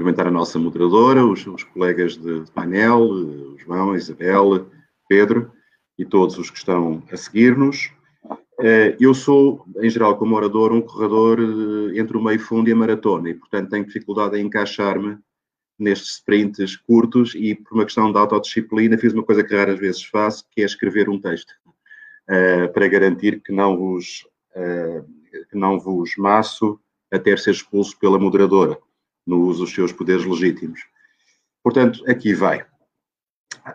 cumprimentar a nossa moderadora, os, os colegas de, painel, o João, Isabel, Pedro e todos os que estão a seguir-nos. Eh, eu sou, em geral, como orador, um corredor eh, entre o meio fundo e a maratona e, portanto, tenho dificuldade em encaixar-me nestes sprints curtos e, por uma questão de autodisciplina, fiz uma coisa que raras vezes faço, que é escrever um texto, para garantir que não vos, que não vos maço até ser expulso pela moderadora no uso dos seus poderes legítimos. Portanto, aqui vai.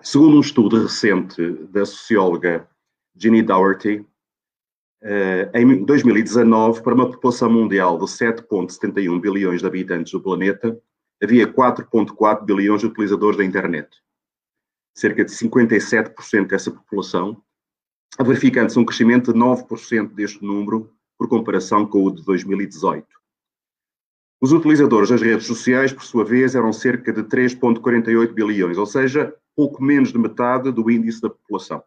Segundo um estudo recente da socióloga Ginny Dougherty, eh, em 2019, para uma população mundial de 7,71 bilhões de habitantes do planeta, havia 4,4 bilhões de utilizadores da internet. Cerca de 57% dessa população, verificando-se um crescimento de 9% deste número por comparação com o de 2018. Os utilizadores das redes sociais, por sua vez, eram cerca de 3,48 bilhões, ou seja, pouco menos de metade do índice da população.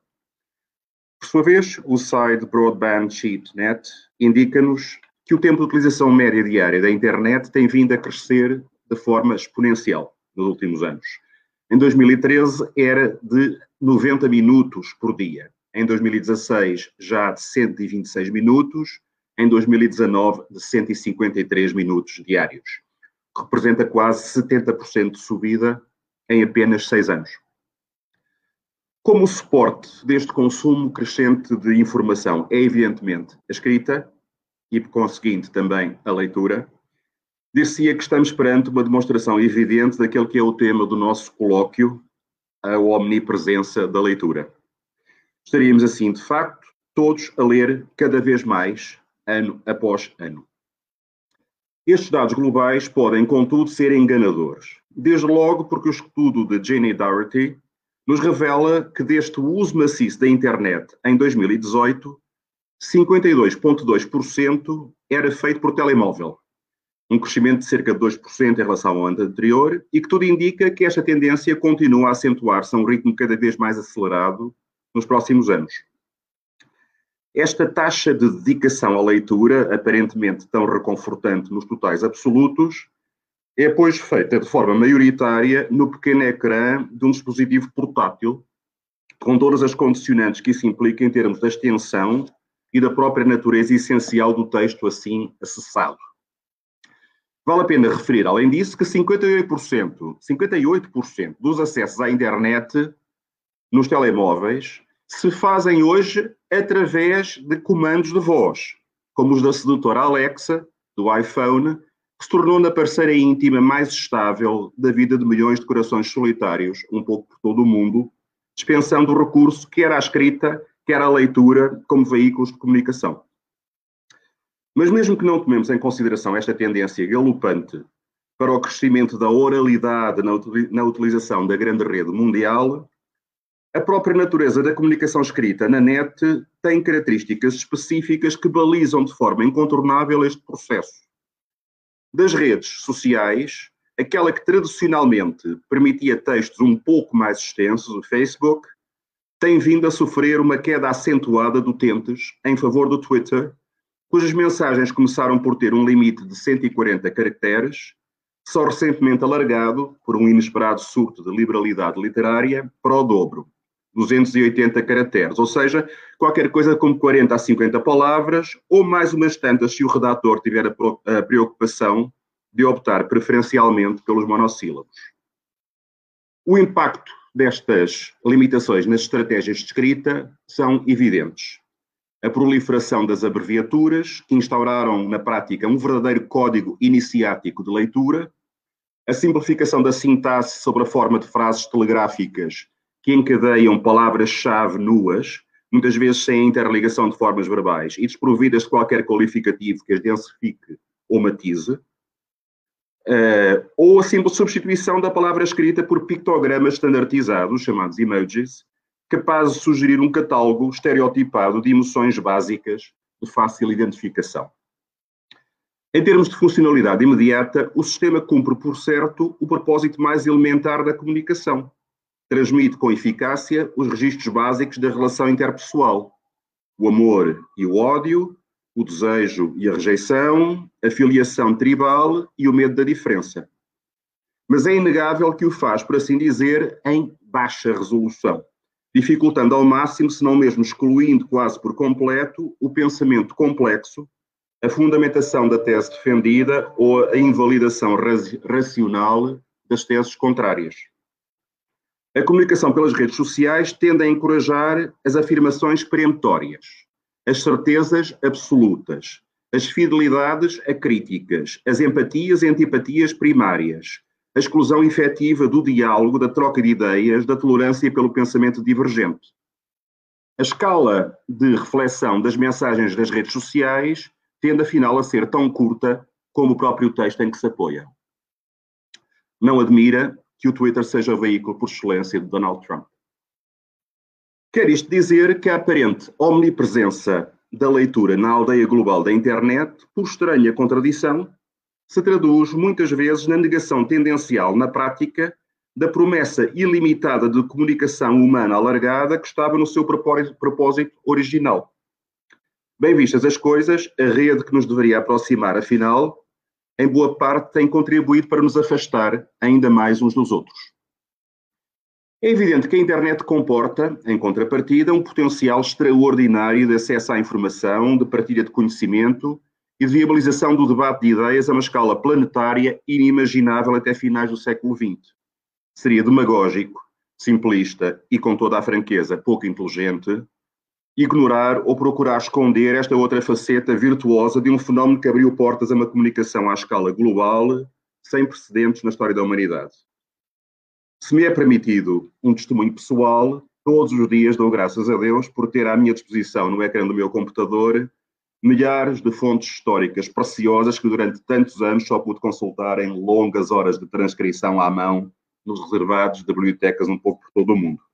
Por sua vez, o site Broadband Sheet Net indica-nos que o tempo de utilização média diária da internet tem vindo a crescer de forma exponencial nos últimos anos. Em 2013 era de 90 minutos por dia. Em 2016 já de 126 minutos em 2019 de 153 minutos diários, representa quase 70% de subida em apenas seis anos. Como suporte deste consumo crescente de informação é, evidentemente, a escrita e, por conseguinte, também a leitura, dir-se-ia que estamos perante uma demonstração evidente daquele que é o tema do nosso colóquio, a omnipresença da leitura. Estaríamos, assim, de facto, todos a ler cada vez mais ano após ano. Estes dados globais podem, contudo, ser enganadores. Desde logo porque o estudo de Jane Dougherty nos revela que deste uso maciço da internet em 2018, 52,2% era feito por telemóvel, um crescimento de cerca de 2% em relação ao ano anterior, e que tudo indica que esta tendência continua a acentuar-se a um ritmo cada vez mais acelerado nos próximos anos. Esta taxa de dedicação à leitura, aparentemente tão reconfortante nos totais absolutos, é, pois, feita de forma maioritária no pequeno ecrã de um dispositivo portátil, com todas as condicionantes que isso implica em termos da extensão e da própria natureza essencial do texto assim acessado. Vale a pena referir, além disso, que 58%, 58% dos acessos à internet nos telemóveis se fazem hoje através de comandos de voz, como os da sedutora Alexa, do iPhone, que se tornou na parceira íntima mais estável da vida de milhões de corações solitários, um pouco por todo o mundo, dispensando o recurso que era a escrita, que era a leitura, como veículos de comunicação. Mas mesmo que não tomemos em consideração esta tendência galopante para o crescimento da oralidade na utilização da grande rede mundial, a própria natureza da comunicação escrita na net tem características específicas que balizam de forma incontornável este processo. Das redes sociais, aquela que tradicionalmente permitia textos um pouco mais extensos, o Facebook, tem vindo a sofrer uma queda acentuada de utentes em favor do Twitter, cujas mensagens começaram por ter um limite de 140 caracteres, só recentemente alargado, por um inesperado surto de liberalidade literária, para o dobro, 280 caracteres, ou seja, qualquer coisa como 40 a 50 palavras, ou mais umas tantas se o redator tiver a preocupação de optar preferencialmente pelos monossílabos. O impacto destas limitações nas estratégias de escrita são evidentes. A proliferação das abreviaturas, que instauraram na prática um verdadeiro código iniciático de leitura, a simplificação da sintaxe sobre a forma de frases telegráficas que encadeiam palavras-chave nuas, muitas vezes sem interligação de formas verbais e desprovidas de qualquer qualificativo que as densifique ou matize, uh, ou a simples substituição da palavra escrita por pictogramas standardizados, chamados emojis, capazes de sugerir um catálogo estereotipado de emoções básicas de fácil identificação. Em termos de funcionalidade imediata, o sistema cumpre, por certo, o propósito mais elementar da comunicação, transmite com eficácia os registros básicos da relação interpessoal: o amor e o ódio, o desejo e a rejeição, a filiação tribal e o medo da diferença. mas é inegável que o faz, por assim dizer, em baixa resolução, dificultando ao máximo, se não mesmo excluindo quase por completo, o pensamento complexo, a fundamentação da tese defendida ou a invalidação racional das teses contrárias. A comunicação pelas redes sociais tende a encorajar as afirmações peremptórias, as certezas absolutas, as fidelidades acríticas, as empatias e antipatias primárias, a exclusão efetiva do diálogo, da troca de ideias, da tolerância pelo pensamento divergente. A escala de reflexão das mensagens das redes sociais tende afinal a ser tão curta como o próprio texto em que se apoia. Não admira que o Twitter seja o veículo por excelência de Donald Trump. Quer isto dizer que a aparente omnipresença da leitura na aldeia global da internet, por estranha contradição, se traduz muitas vezes na negação tendencial na prática da promessa ilimitada de comunicação humana alargada que estava no seu propósito original. Bem vistas as coisas, a rede que nos deveria aproximar, afinal, em boa parte tem contribuído para nos afastar ainda mais uns dos outros. É evidente que a internet comporta, em contrapartida, um potencial extraordinário de acesso à informação, de partilha de conhecimento e de viabilização do debate de ideias a uma escala planetária inimaginável até finais do século XX. Seria demagógico, simplista e, com toda a franqueza, pouco inteligente ignorar ou procurar esconder esta outra faceta virtuosa de um fenómeno que abriu portas a uma comunicação à escala global sem precedentes na história da humanidade. Se me é permitido um testemunho pessoal, todos os dias dou graças a Deus por ter à minha disposição no ecrã do meu computador milhares de fontes históricas preciosas que durante tantos anos só pude consultar em longas horas de transcrição à mão nos reservados de bibliotecas um pouco por todo o mundo.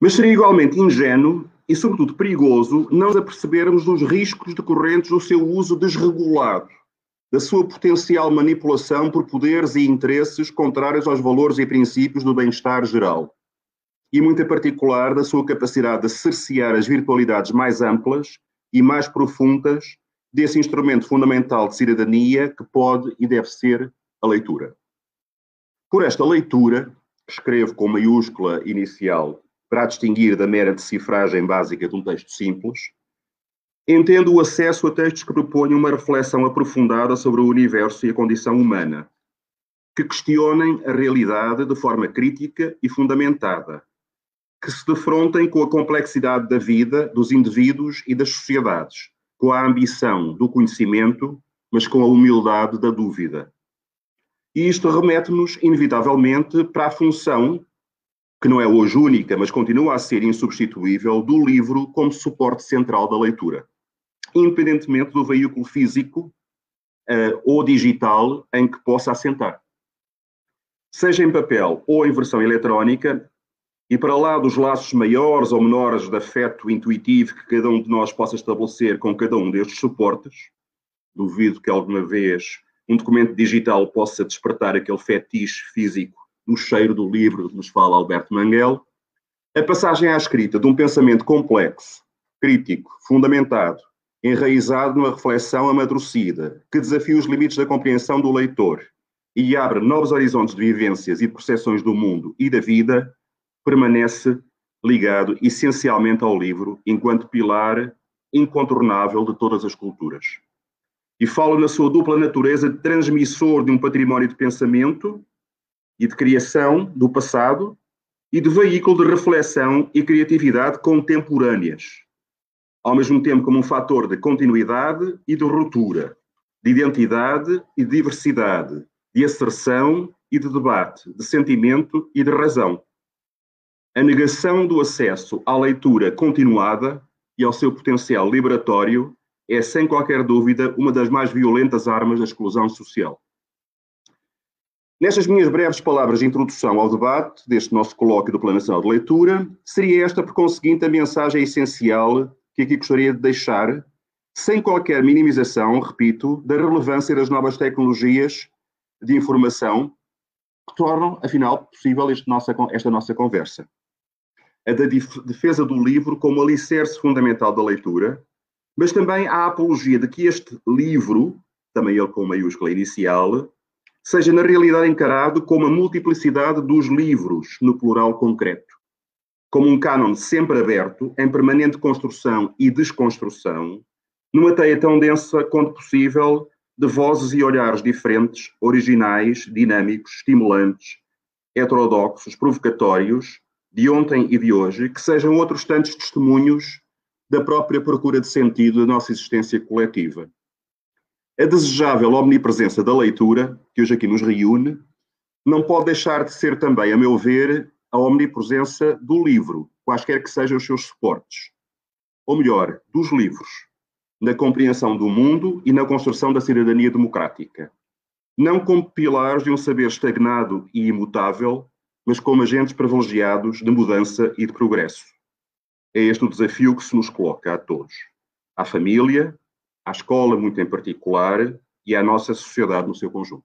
Mas seria igualmente ingênuo e, sobretudo, perigoso não nos apercebermos dos riscos decorrentes do seu uso desregulado, da sua potencial manipulação por poderes e interesses contrários aos valores e princípios do bem-estar geral, e, muito em particular, da sua capacidade de cercear as virtualidades mais amplas e mais profundas desse instrumento fundamental de cidadania que pode e deve ser a leitura. Por esta leitura, escrevo com maiúscula inicial para distinguir da mera decifragem básica de um texto simples, entendo o acesso a textos que propõem uma reflexão aprofundada sobre o universo e a condição humana, que questionem a realidade de forma crítica e fundamentada, que se defrontem com a complexidade da vida, dos indivíduos e das sociedades, com a ambição do conhecimento, mas com a humildade da dúvida. E isto remete-nos, inevitavelmente, para a função que não é hoje única, mas continua a ser insubstituível, do livro como suporte central da leitura, independentemente do veículo físico uh, ou digital em que possa assentar. Seja em papel ou em versão eletrónica, e para lá dos laços maiores ou menores de afeto intuitivo que cada um de nós possa estabelecer com cada um destes suportes, duvido que alguma vez um documento digital possa despertar aquele fetiche físico no cheiro do livro que nos fala Alberto Manguel, a passagem à escrita de um pensamento complexo, crítico, fundamentado, enraizado numa reflexão amadurecida, que desafia os limites da compreensão do leitor e abre novos horizontes de vivências e de percepções do mundo e da vida, permanece ligado essencialmente ao livro enquanto pilar incontornável de todas as culturas. E falo na sua dupla natureza de transmissor de um património de pensamento e de criação do passado e de veículo de reflexão e criatividade contemporâneas, ao mesmo tempo como um fator de continuidade e de ruptura, de identidade e de diversidade, de asserção e de debate, de sentimento e de razão. A negação do acesso à leitura continuada e ao seu potencial liberatório é, sem qualquer dúvida, uma das mais violentas armas da exclusão social. Nestas minhas breves palavras de introdução ao debate deste nosso colóquio do Plano Nacional de Leitura, seria esta, por conseguinte, a mensagem essencial que aqui gostaria de deixar, sem qualquer minimização, repito, da relevância das novas tecnologias de informação que tornam, afinal, possível nossa, esta nossa conversa. A da defesa do livro como alicerce fundamental da leitura, mas também a apologia de que este livro, também ele com maiúscula inicial, seja na realidade encarado como a multiplicidade dos livros, no plural concreto, como um cânon sempre aberto, em permanente construção e desconstrução, numa teia tão densa quanto possível de vozes e olhares diferentes, originais, dinâmicos, estimulantes, heterodoxos, provocatórios, de ontem e de hoje, que sejam outros tantos testemunhos da própria procura de sentido da nossa existência coletiva. A desejável omnipresença da leitura, que hoje aqui nos reúne, não pode deixar de ser também, a meu ver, a omnipresença do livro, quaisquer que sejam os seus suportes. Ou melhor, dos livros, na compreensão do mundo e na construção da cidadania democrática. Não como pilares de um saber estagnado e imutável, mas como agentes privilegiados de mudança e de progresso. É este o desafio que se nos coloca a todos. À família, à escola muito em particular e à nossa sociedade no seu conjunto.